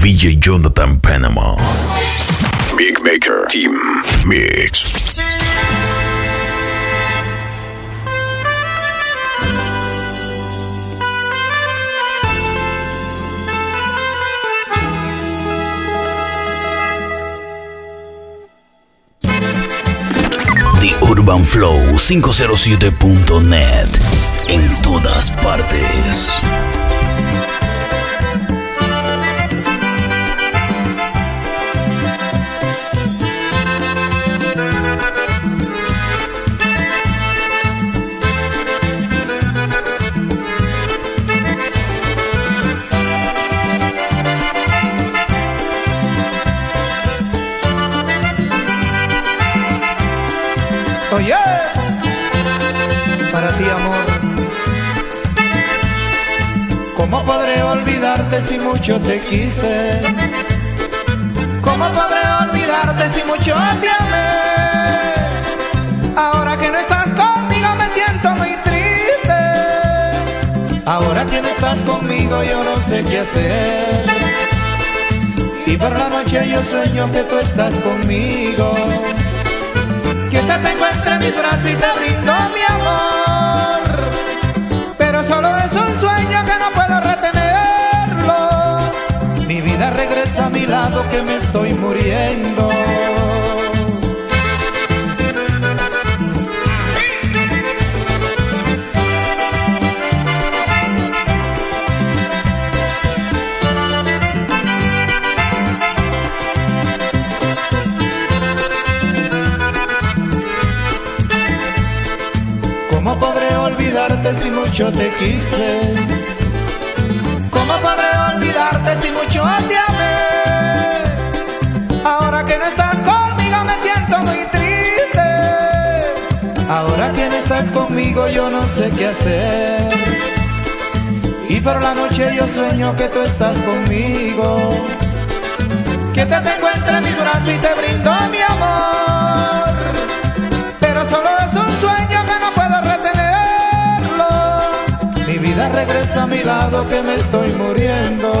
VJ Jonathan Panama. Big Maker Team Mix. The Urban Flow 507.net en todas partes. Si mucho te quise? ¿Cómo podré olvidarte si mucho te amé? Ahora que no estás conmigo me siento muy triste. Ahora que no estás conmigo yo no sé qué hacer. Y por la noche yo sueño que tú estás conmigo que te tengo entre mis brazos y te brindo mi regresa a mi lado que me estoy muriendo. ¿Cómo podré olvidarte si mucho te quise? ¿Cómo podré olvidarte si mucho te que no estás conmigo me siento muy triste. Ahora que no estás conmigo yo no sé qué hacer. Y por la noche yo sueño que tú estás conmigo. Que te tengo entre mis brazos y te brindo mi amor. Pero solo es un sueño que no puedo retenerlo. Mi vida regresa a mi lado que me estoy muriendo.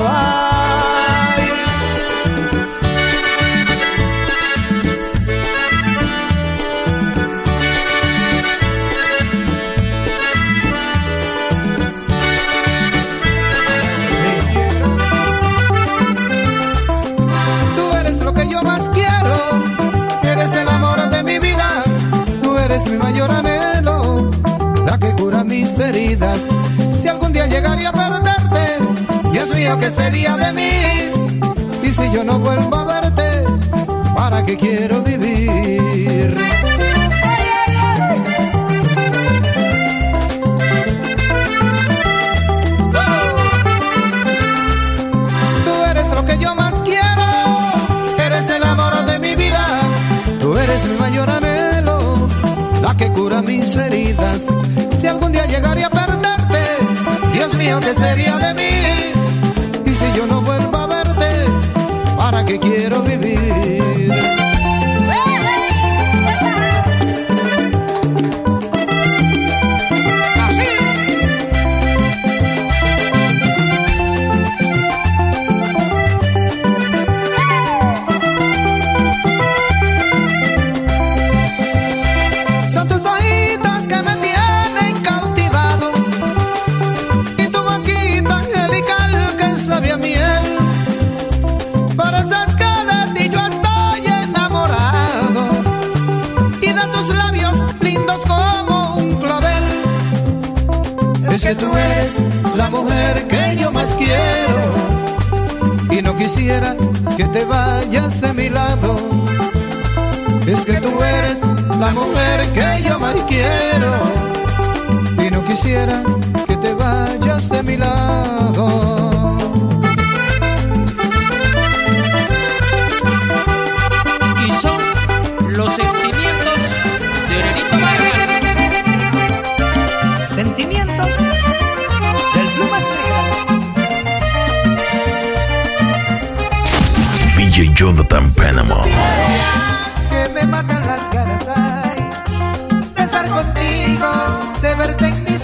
Eres mi mayor anhelo, la que cura mis heridas. Si algún día llegaría a perderte, Dios mío, ¿qué sería de mí? Y si yo no vuelvo a verte, ¿para qué quiero vivir? Que cura mis heridas. Si algún día llegaría a perderte, Dios mío, ¿qué sería de mí? Y si yo no vuelvo a verte, ¿para qué quiero vivir? Que tú eres la mujer que yo más quiero y no quisiera que te vayas de mi lado. Es que tú eres la mujer que yo más quiero y no quisiera que te vayas de mi lado.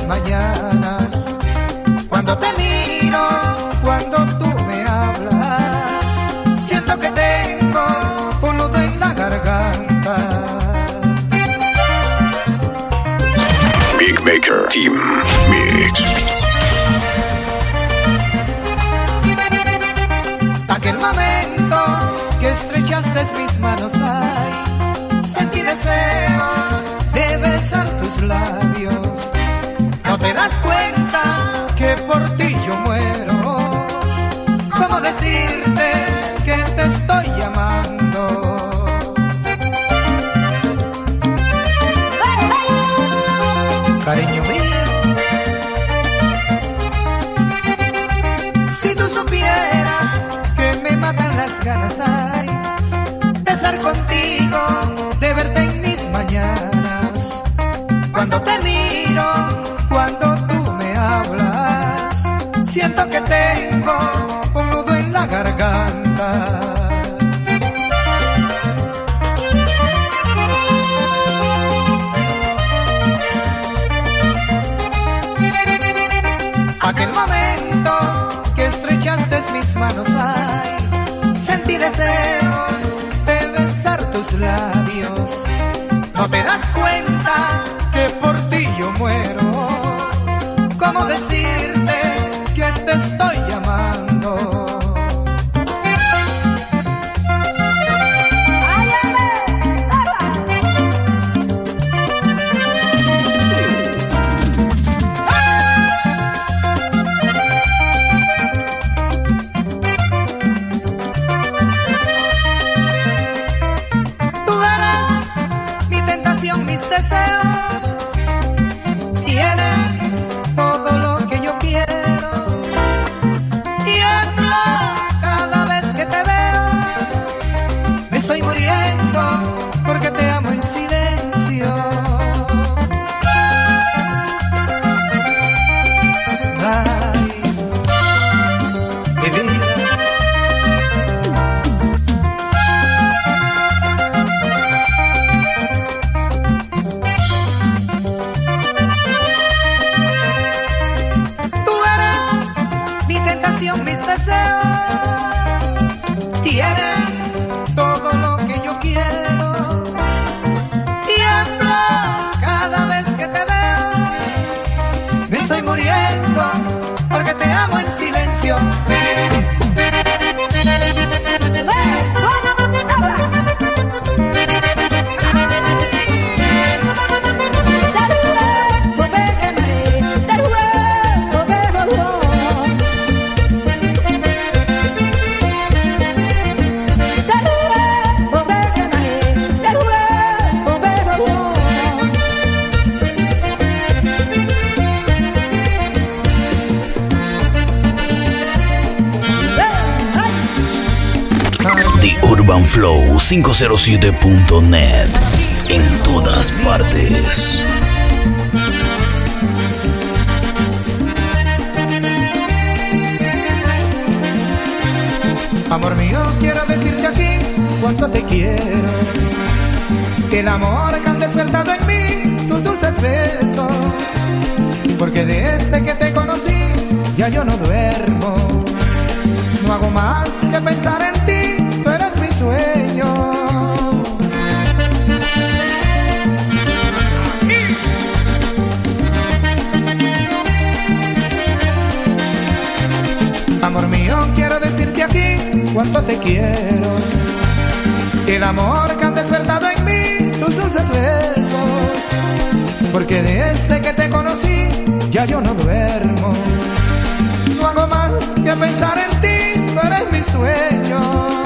mañanas. Cuando te miro, cuando tú me hablas, siento que tengo un nudo en la garganta. Big Maker Team Mix. Aquel momento que estrechaste mis manos, ay, sentí deseo de besar tus labios te das cuenta tengo un nudo en la garganta. Aquel momento que estrechaste mis manos, ay, sentí deseos de besar tus labios. No te das cuenta en flow507.net en todas partes. Amor mío, quiero decirte aquí cuánto te quiero. Que el amor que han despertado en mí tus dulces besos. Porque desde que te conocí ya yo no duermo. No hago más que pensar en ti cuánto te quiero. El amor que han despertado en mí tus dulces besos. Porque desde que te conocí ya yo no duermo. No hago más que pensar en ti, tú eres mi sueño.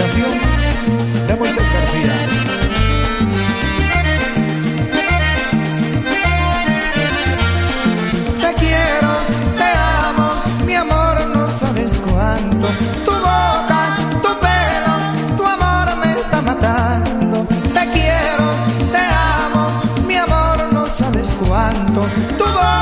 De Moisés García. Te quiero, te amo, mi amor, no sabes cuánto. Tu boca, tu pelo, tu amor me está matando. Te quiero, te amo, mi amor, no sabes cuánto. Tu boca,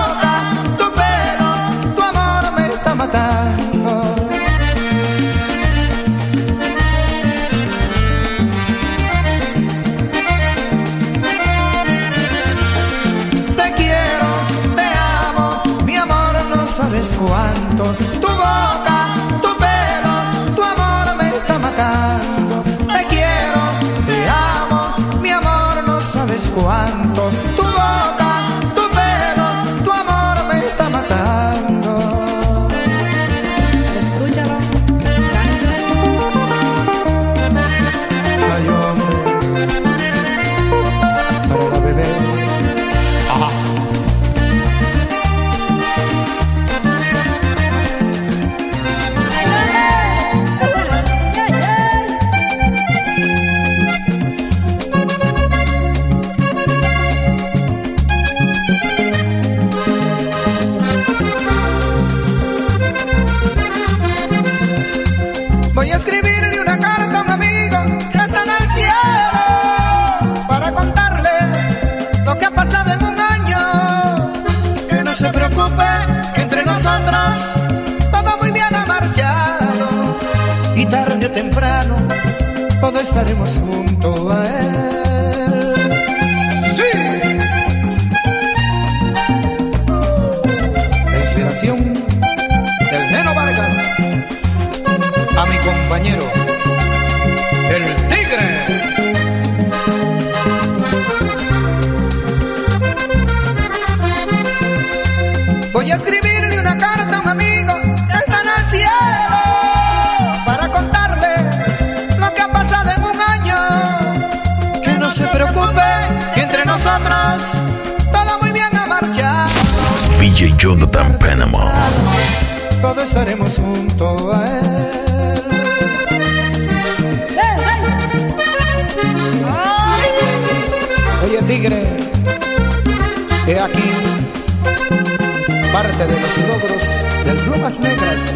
del Plumas Negras.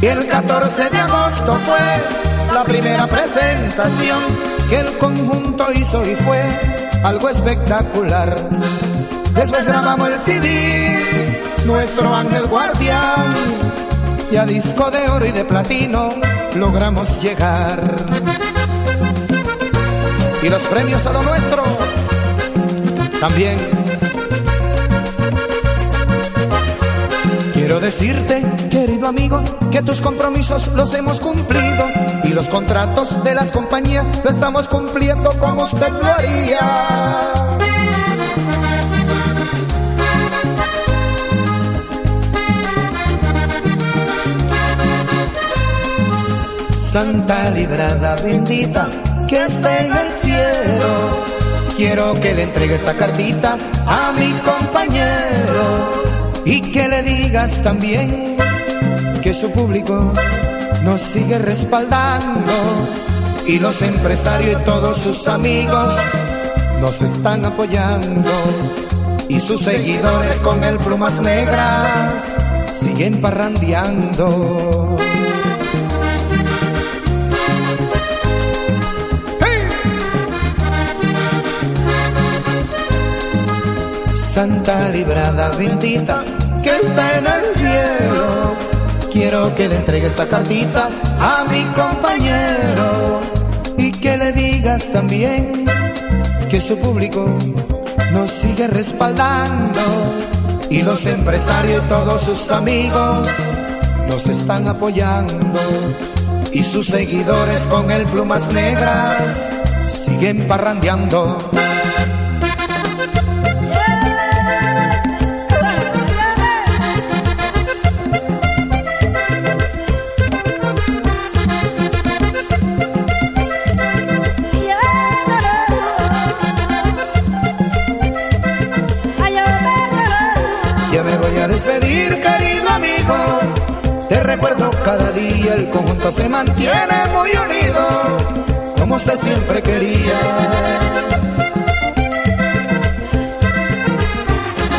Y el 14 de agosto fue la primera presentación que el conjunto hizo y fue algo espectacular. Después grabamos el CD, nuestro ángel guardián, y a disco de oro y de platino logramos llegar. Y los premios a lo nuestro también. Quiero decirte, querido amigo, que tus compromisos los hemos cumplido y los contratos de las compañías lo estamos cumpliendo como usted lo haría. Santa librada bendita que esté en el cielo. Quiero que le entregue esta cartita a mi compañero y que le digas también que su público nos sigue respaldando y los empresarios y todos sus amigos nos están apoyando y sus seguidores con el plumas negras siguen parrandeando. Santa librada bendita que está en el cielo. Quiero que le entregue esta cartita a mi compañero y que le digas también que su público nos sigue respaldando y los empresarios y todos sus amigos nos están apoyando y sus seguidores con el plumas negras siguen parrandeando. El conjunto se mantiene muy unido, como usted siempre quería.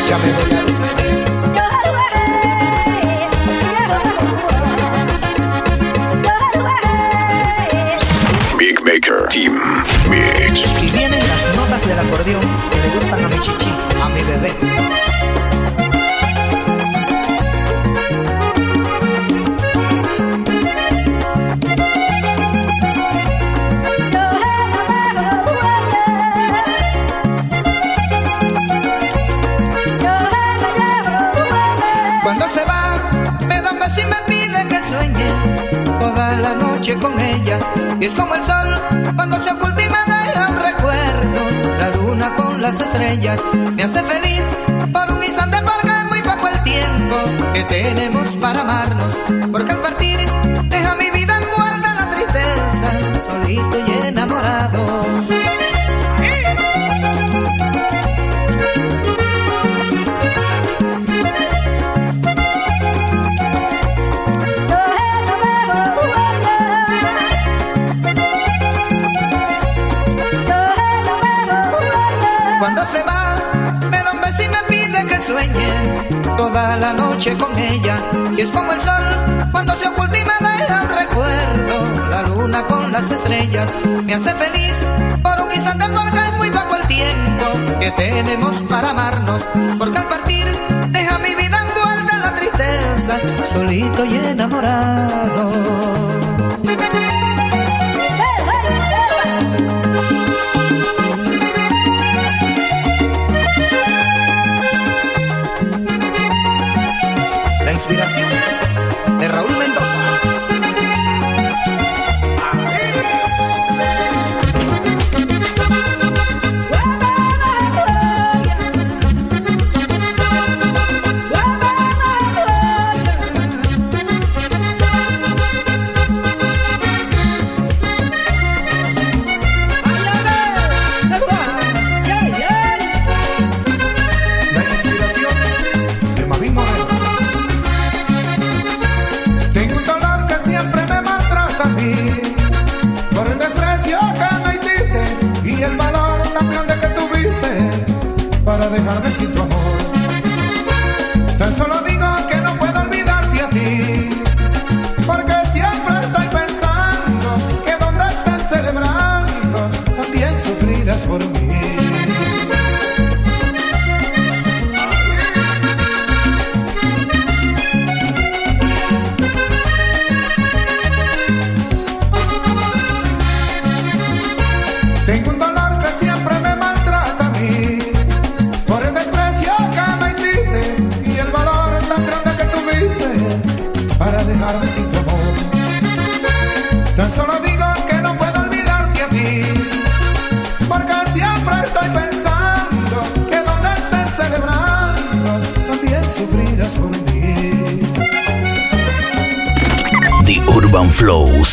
Ya me voy a. Big Maker Team Mix. Y vienen las notas del acordeón que le gustan a mi chichi, a mi bebé. y es como el sol cuando se oculta y me deja un recuerdo. La luna con las estrellas me hace feliz por un instante porque es muy poco el tiempo que tenemos para amarnos porque el partido la noche con ella. Y es como el sol cuando se oculta y me deja un recuerdo. La luna con las estrellas me hace feliz por un instante porque es muy poco el tiempo que tenemos para amarnos. Porque al partir deja mi vida envuelta en la tristeza, solito y enamorado. Inspiración de Raúl Mendoza.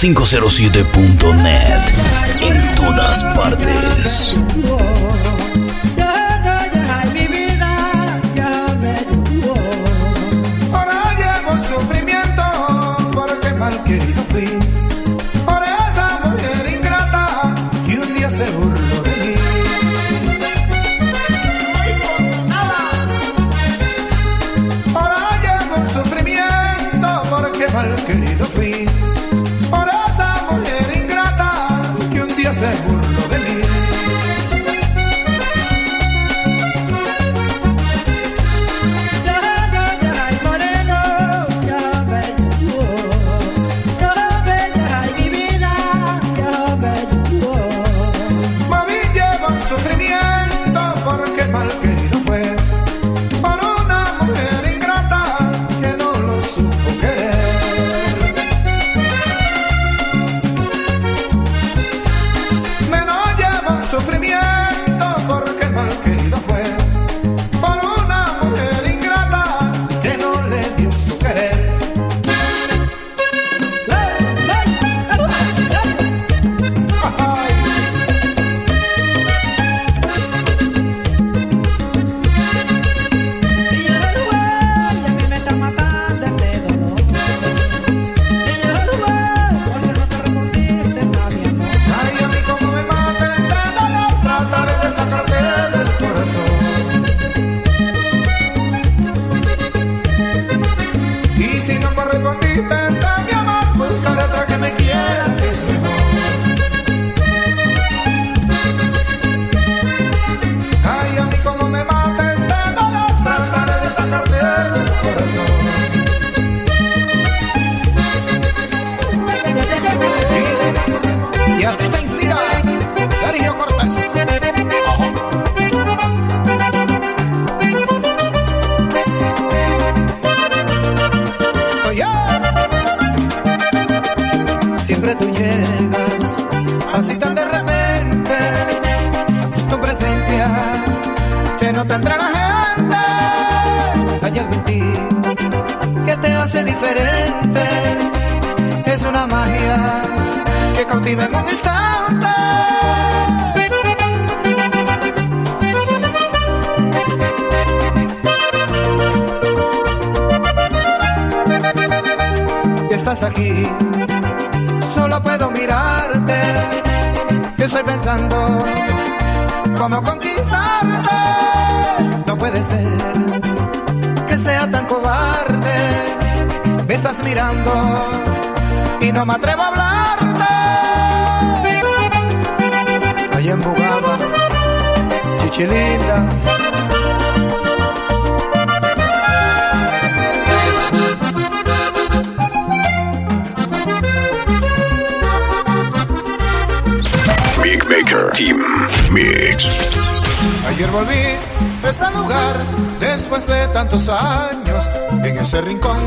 507.net. si no correspondí, pensamiento. Siempre tú llegas, así tan de repente, tu presencia se nota entre la gente. Hay algo en ti que te hace diferente, es una magia que cautiva en un instante. aquí, solo puedo mirarte. Yo estoy pensando cómo conquistarte. No puede ser que sea tan cobarde. Me estás mirando y no me atrevo a hablarte. Ahí en Bugaba, chichilinda. Team Mix. Ayer volví a ese lugar después de tantos años. En ese rincón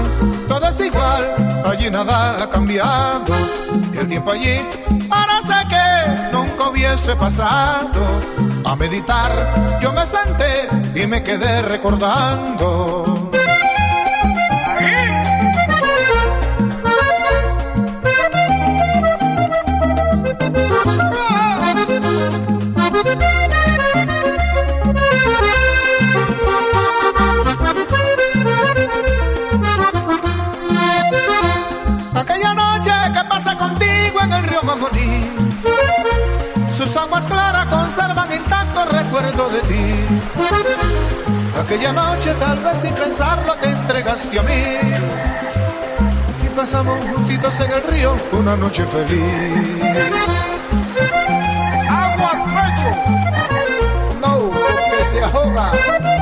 todo es igual, allí nada ha cambiado. El tiempo allí parece que nunca hubiese pasado. A meditar yo me senté y me quedé recordando. De ti. Aquella noche tal vez sin pensarlo te entregaste a mí y pasamos juntitos en el río una noche feliz. Agua al pecho, no, que se ahoga.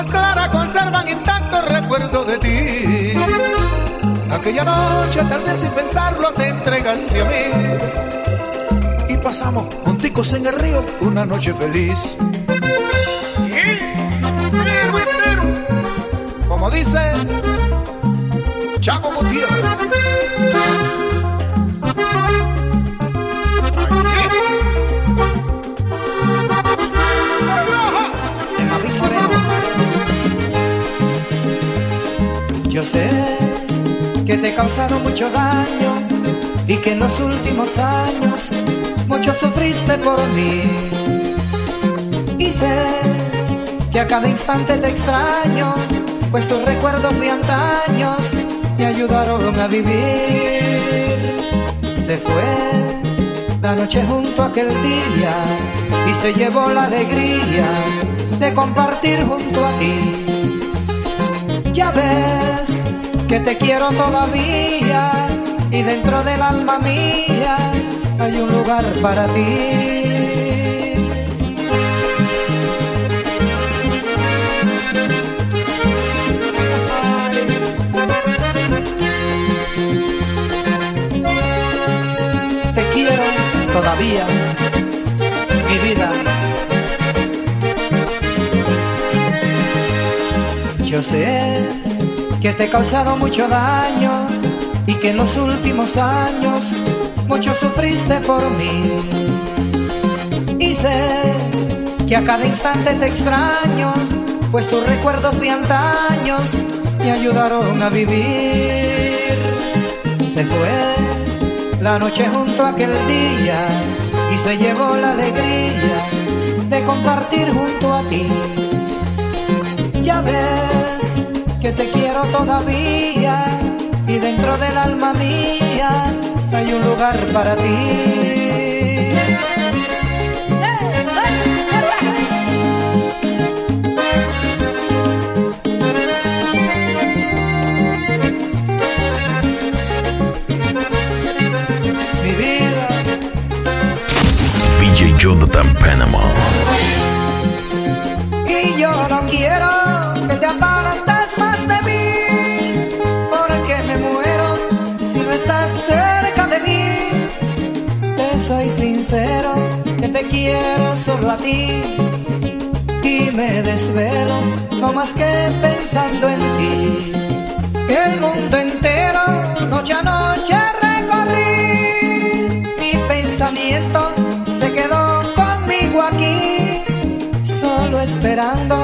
Aguas claras conservan intacto recuerdo de ti. Aquella noche, tal vez sin pensarlo, te entregaste a mí. Y pasamos junticos en el río una noche feliz. Como dice Chaco Gutiérrez. Sé que te he causado mucho daño y que en los últimos años mucho sufriste por mí. Y sé que a cada instante te extraño, pues tus recuerdos de antaños me ayudaron a vivir. Se fue la noche junto a aquel día y se llevó la alegría de compartir junto a ti. Ya ves que te quiero todavía y dentro del alma mía hay un lugar para ti. Te quiero todavía, mi vida. Yo sé que te he causado mucho daño y que en los últimos años mucho sufriste por mí. Y sé que a cada instante te extraño, pues tus recuerdos de antaños me ayudaron a vivir. Se fue la noche junto a aquel día y se llevó la alegría de compartir junto a ti. Ya ves que te quiero todavía y dentro del alma mía hay un lugar para ti. Mi vida, Jonathan Panama. Quiero solo a ti y me desvelo no más que pensando en ti. El mundo entero, noche a noche recorrí, mi pensamiento se quedó conmigo aquí, solo esperando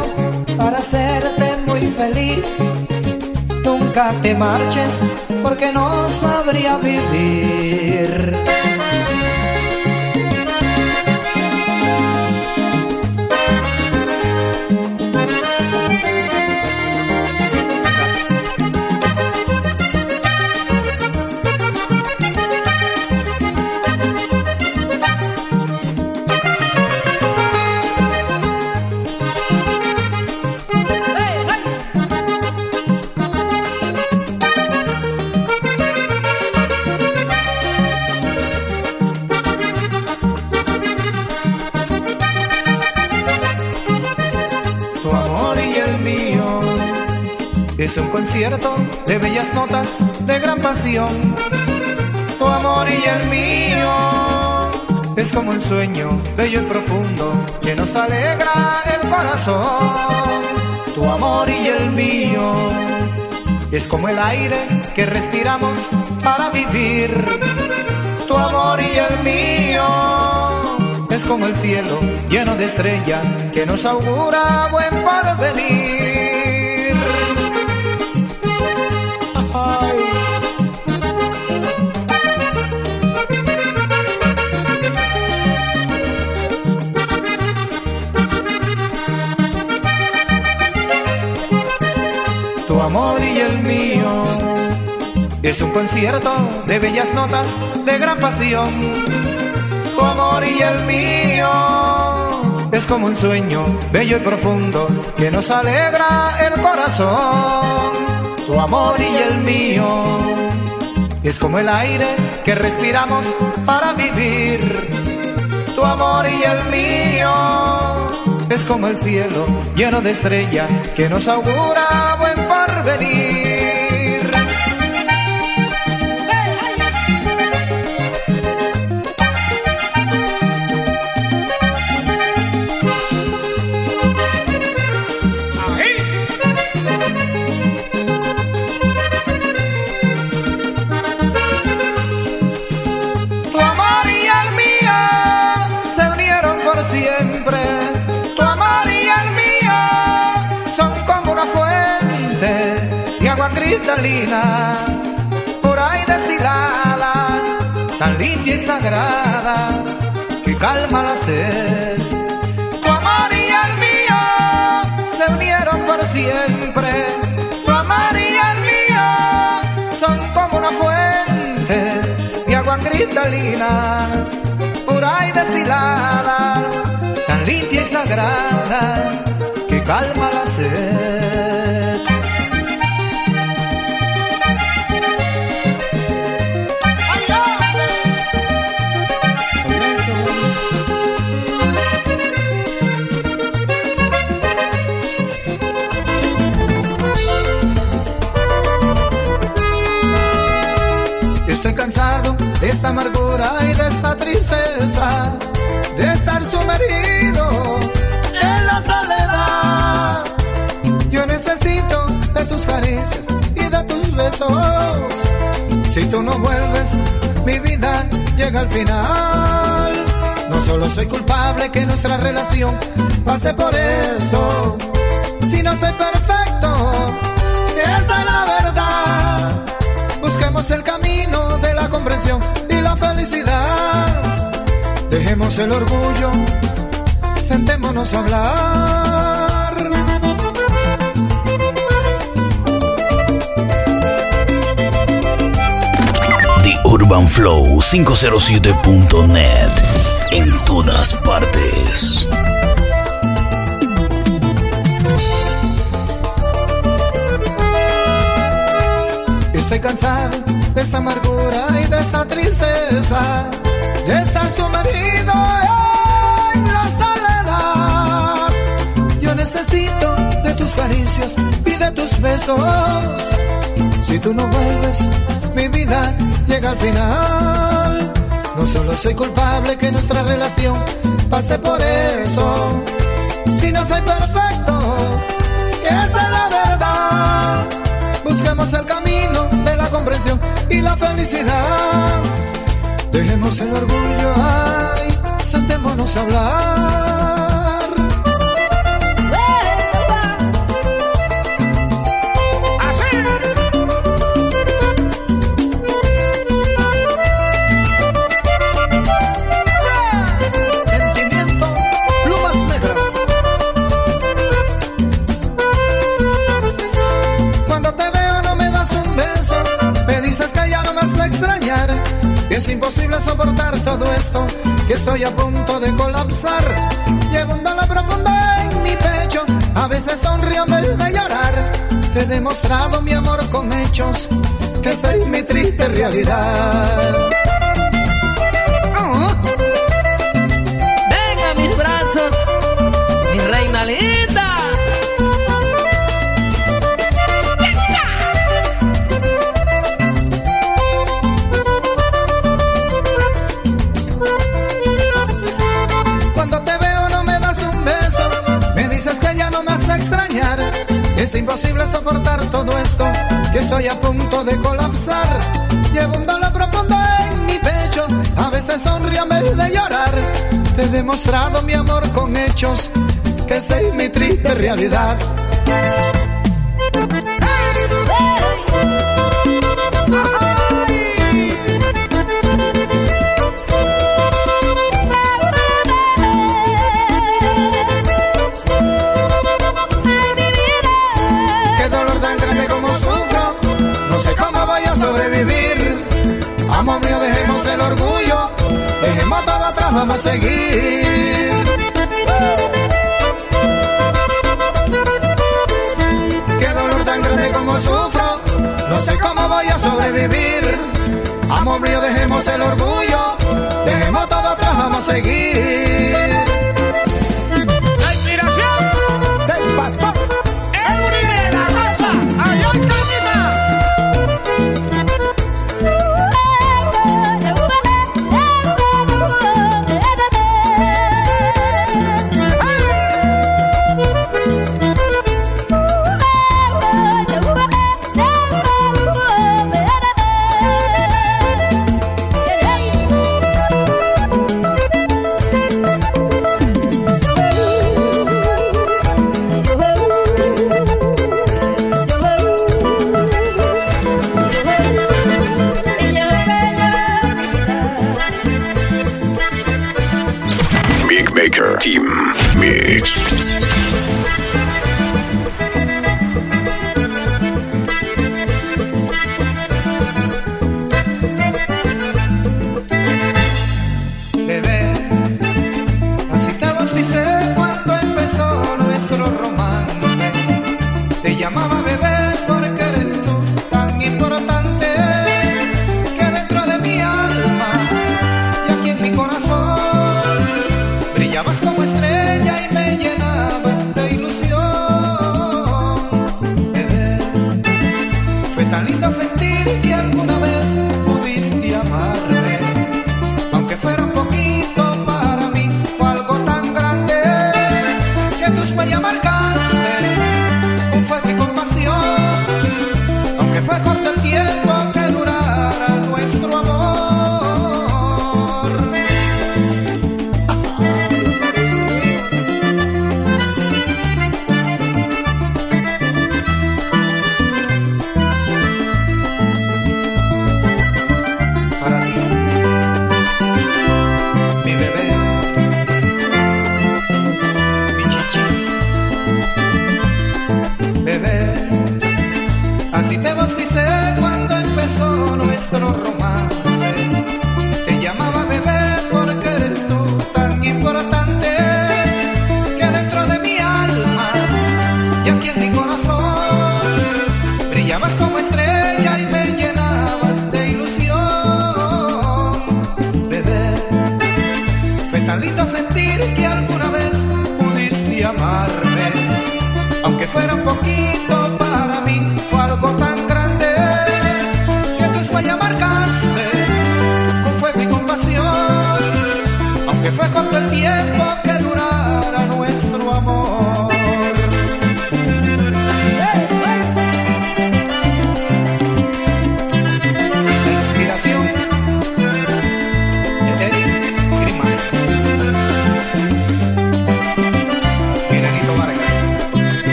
para hacerte muy feliz. Nunca te marches porque no sabría vivir. Es un concierto de bellas notas, de gran pasión. Tu amor y el mío es como un sueño bello y profundo que nos alegra el corazón. Tu amor y el mío es como el aire que respiramos para vivir. Tu amor y el mío es como el cielo lleno de estrellas que nos augura buen porvenir. Amor y el mío. Es un concierto de bellas notas, de gran pasión. Tu amor y el mío. Es como un sueño bello y profundo que nos alegra el corazón. Tu amor y el mío. Es como el aire que respiramos para vivir. Tu amor y el mío. Es como el cielo lleno de estrellas que nos augura buen porvenir. Pura y destilada, tan limpia y sagrada que calma la sed. Tu amor y el mío se unieron por siempre. Tu amor y el mío son como una fuente de agua cristalina, pura y destilada, tan limpia y sagrada que calma la sed. Si tú no vuelves, mi vida llega al final. No solo soy culpable que nuestra relación pase por eso. Si no soy perfecto, esa es la verdad. Busquemos el camino de la comprensión y la felicidad. Dejemos el orgullo, sentémonos a hablar. The Urban Flow 507.net. En todas partes. Estoy cansado de esta amargura y de esta tristeza, de estar sumergido en la soledad. Yo necesito de tus caricias y de tus besos. Si tú no vuelves, mi vida llega al final. No solo soy culpable que nuestra relación pase por eso. Si no soy perfecto, esa es la verdad. Busquemos el camino de la comprensión y la felicidad. Dejemos el orgullo, ay, sentémonos a hablar. Que estoy a punto de colapsar. Llevo un dolor profundo en mi pecho, a veces sonrío en vez de llorar. He demostrado mi amor con hechos, que esa es mi triste realidad. Imposible soportar todo esto, que estoy a punto de colapsar. Llevo un dolor profundo en mi pecho, a veces sonrío vez de llorar. Te he demostrado mi amor con hechos, que es mi triste realidad. El orgullo, dejemos todo atrás, vamos a seguir. Qué dolor tan grande como sufro, no sé cómo voy a sobrevivir. Amor mío, dejemos el orgullo, dejemos todo atrás, vamos a seguir. Maker Team Mix.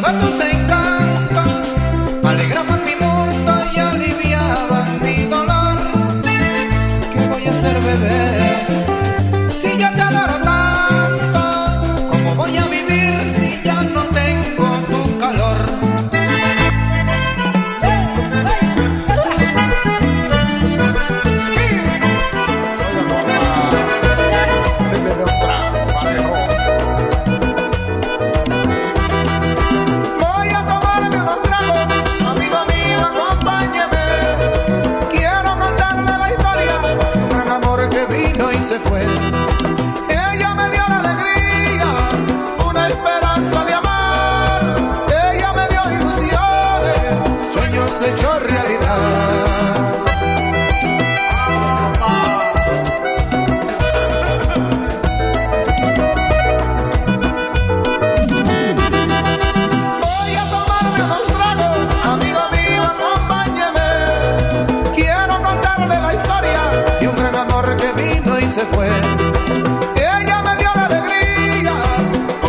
Todos tus encantos alegraban mi mundo y aliviaban mi dolor. ¿Qué voy a hacer, bebé? Si ya te adoro fue. Ella me dio la alegría, una esperanza de amar. Ella me dio ilusiones, Sueños hechos se fue. Ella me dio la alegría,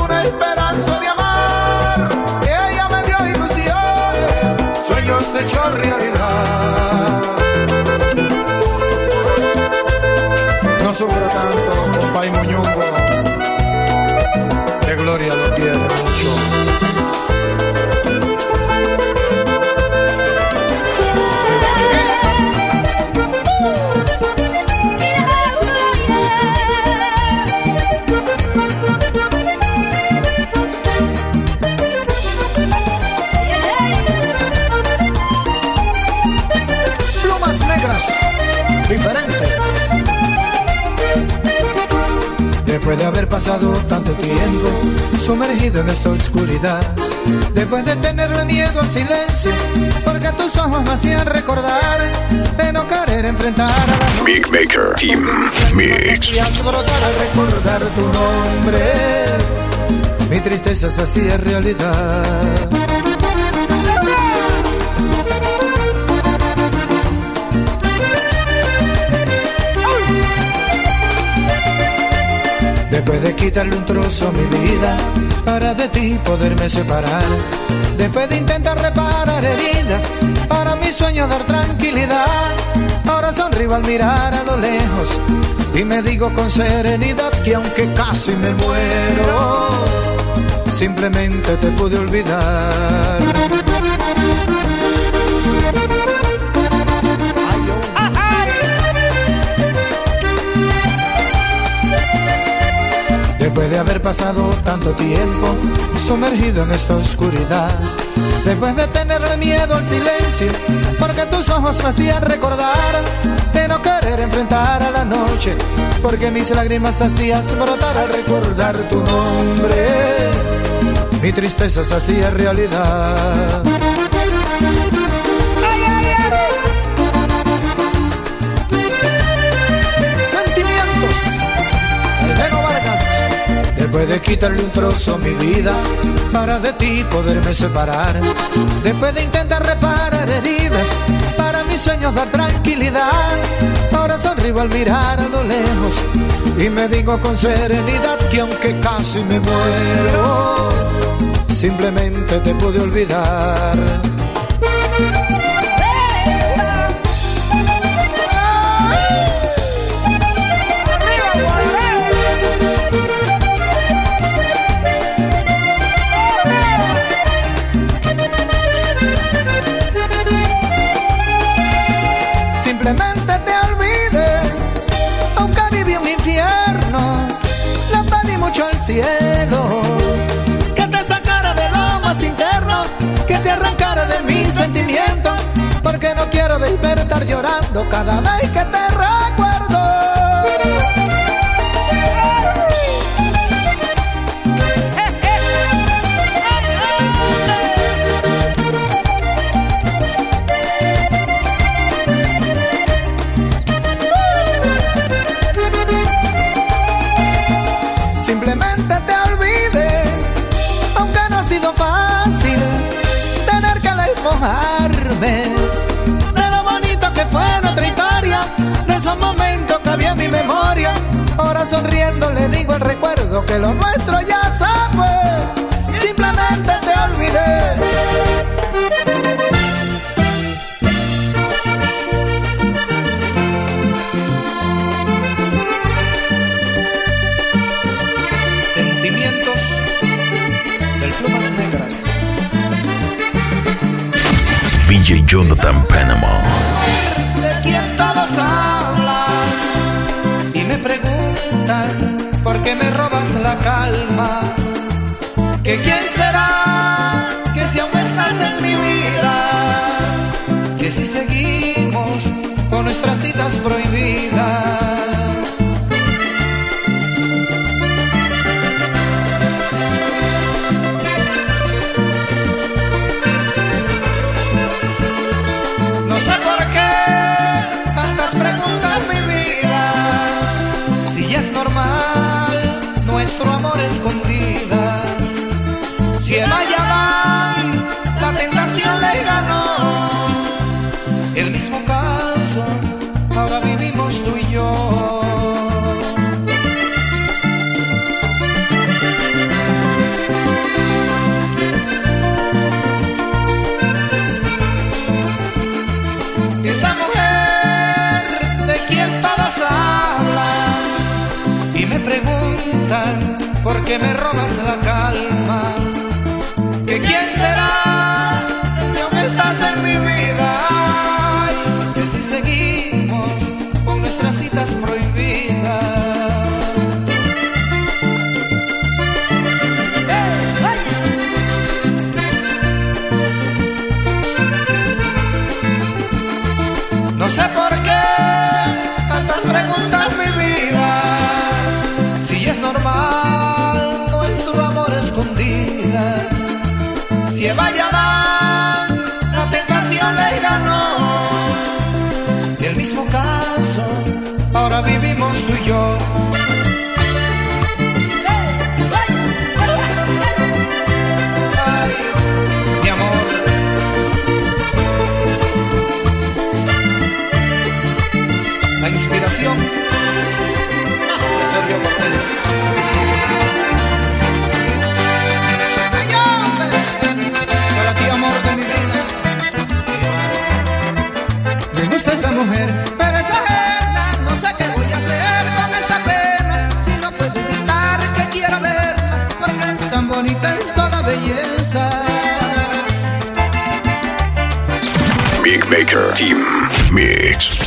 una esperanza de amar. Ella me dio ilusiones, Sueños hechos realidad. no sufro tanto, sumergido en esta oscuridad, después de tenerle miedo al silencio, porque tus ojos me hacían recordar de no querer enfrentar a la. Big Maker Team Mix. Brotar al recordar tu nombre, mi tristeza se hacía realidad. Después de quitarle un trozo a mi vida para de ti poderme separar. Después de intentar reparar heridas para mi sueño dar tranquilidad. Ahora sonrío al mirar a lo lejos y me digo con serenidad que aunque casi me muero, simplemente te pude olvidar. Haber pasado tanto tiempo sumergido en esta oscuridad, después de tenerle miedo al silencio, porque tus ojos me hacían recordar de no querer enfrentar a la noche, porque mis lágrimas hacías brotar al recordar tu nombre, mi tristeza se hacía realidad. De quitarle un trozo a mi vida para de ti poderme separar. Después de intentar reparar heridas para mis sueños dar tranquilidad. Ahora sonrío al mirar a lo lejos y me digo con serenidad que aunque casi me muero, simplemente te pude olvidar. estar llorando cada vez que te lo que lo nuestro ya sabe, simplemente te olvidé. DJ Jonathan Panama. De quien todos hablan y me preguntan por qué me roban la calma. Que quién será que si aún estás en mi vida, que si seguimos con nuestras citas prohibidas. Si en Mayadán la tentación le ganó, el mismo caso ahora vivimos tú y yo. Esa mujer de quien todos hablan y me preguntan por qué me robas la calma. Team mix.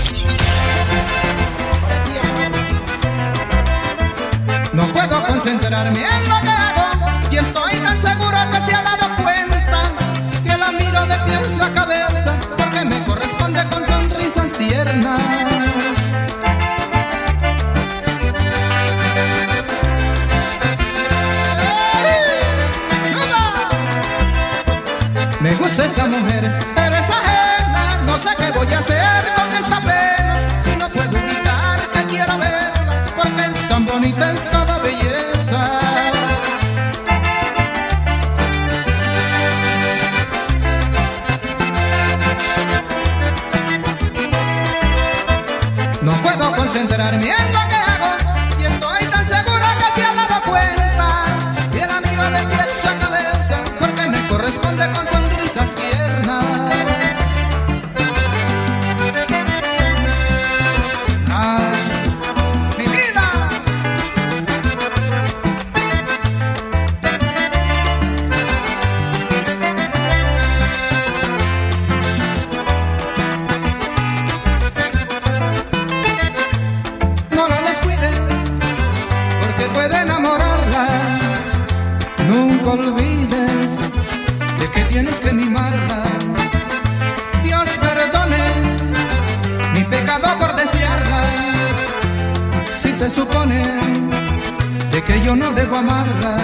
Que